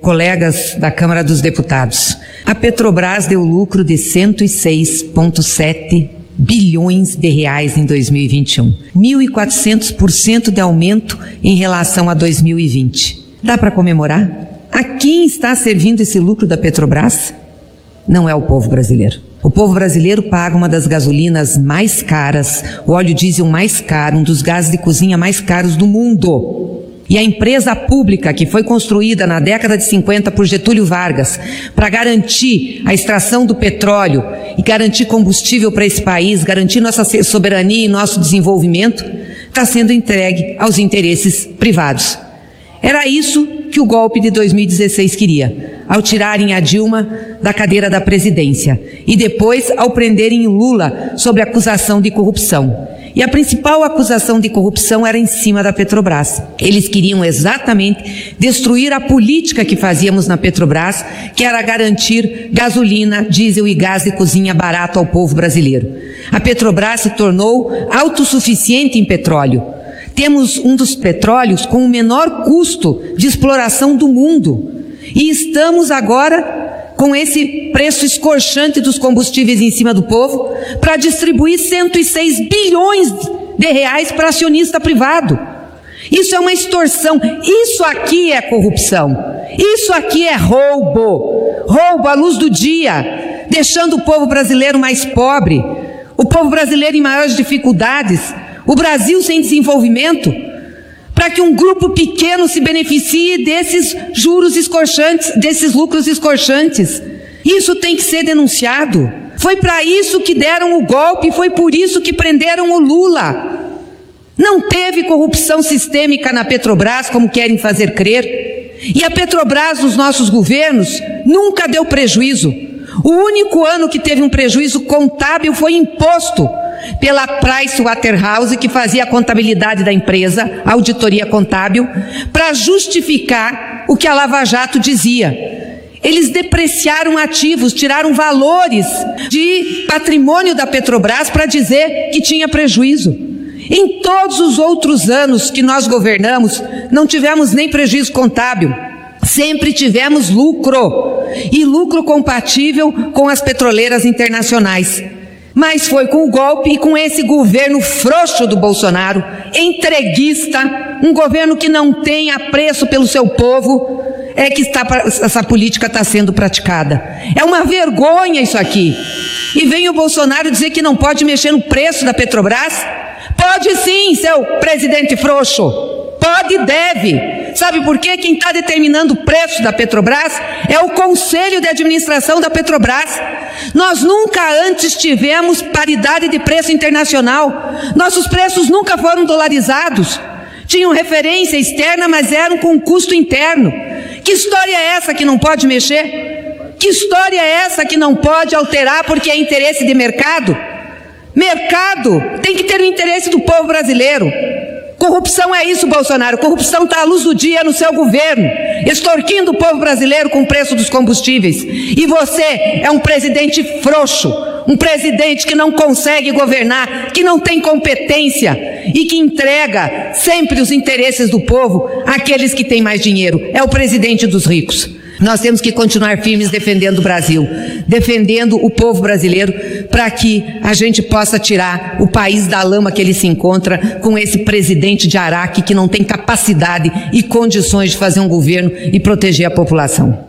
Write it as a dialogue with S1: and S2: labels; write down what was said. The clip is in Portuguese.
S1: Colegas da Câmara dos Deputados, a Petrobras deu lucro de 106,7 bilhões de reais em 2021, 1.400% de aumento em relação a 2020. Dá para comemorar? A quem está servindo esse lucro da Petrobras? Não é o povo brasileiro. O povo brasileiro paga uma das gasolinas mais caras, o óleo diesel mais caro, um dos gases de cozinha mais caros do mundo. E a empresa pública que foi construída na década de 50 por Getúlio Vargas para garantir a extração do petróleo e garantir combustível para esse país, garantir nossa soberania e nosso desenvolvimento, está sendo entregue aos interesses privados. Era isso que o golpe de 2016 queria, ao tirarem a Dilma da cadeira da presidência e depois ao prenderem Lula sob acusação de corrupção. E a principal acusação de corrupção era em cima da Petrobras. Eles queriam exatamente destruir a política que fazíamos na Petrobras, que era garantir gasolina, diesel e gás de cozinha barato ao povo brasileiro. A Petrobras se tornou autossuficiente em petróleo. Temos um dos petróleos com o menor custo de exploração do mundo. E estamos agora com esse preço escorchante dos combustíveis em cima do povo, para distribuir 106 bilhões de reais para acionista privado. Isso é uma extorsão, isso aqui é corrupção, isso aqui é roubo, roubo à luz do dia, deixando o povo brasileiro mais pobre, o povo brasileiro em maiores dificuldades, o Brasil sem desenvolvimento para que um grupo pequeno se beneficie desses juros escorchantes, desses lucros escorchantes. Isso tem que ser denunciado. Foi para isso que deram o golpe, foi por isso que prenderam o Lula. Não teve corrupção sistêmica na Petrobras, como querem fazer crer. E a Petrobras nos nossos governos nunca deu prejuízo. O único ano que teve um prejuízo contábil foi imposto pela Price Waterhouse, que fazia a contabilidade da empresa, auditoria contábil, para justificar o que a Lava Jato dizia. Eles depreciaram ativos, tiraram valores de patrimônio da Petrobras para dizer que tinha prejuízo. Em todos os outros anos que nós governamos, não tivemos nem prejuízo contábil. Sempre tivemos lucro, e lucro compatível com as petroleiras internacionais. Mas foi com o golpe e com esse governo frouxo do Bolsonaro, entreguista, um governo que não tem apreço pelo seu povo, é que está, essa política está sendo praticada. É uma vergonha isso aqui. E vem o Bolsonaro dizer que não pode mexer no preço da Petrobras? Pode sim, seu presidente frouxo. Pode e deve. Sabe por quê? Quem está determinando o preço da Petrobras é o Conselho de Administração da Petrobras. Nós nunca antes tivemos paridade de preço internacional. Nossos preços nunca foram dolarizados. Tinham referência externa, mas eram com custo interno. Que história é essa que não pode mexer? Que história é essa que não pode alterar porque é interesse de mercado? Mercado tem que ter o interesse do povo brasileiro. Corrupção é isso, Bolsonaro. Corrupção está à luz do dia no seu governo, extorquindo o povo brasileiro com o preço dos combustíveis. E você é um presidente frouxo, um presidente que não consegue governar, que não tem competência e que entrega sempre os interesses do povo àqueles que têm mais dinheiro. É o presidente dos ricos. Nós temos que continuar firmes defendendo o Brasil, defendendo o povo brasileiro, para que a gente possa tirar o país da lama que ele se encontra com esse presidente de Araque que não tem capacidade e condições de fazer um governo e proteger a população.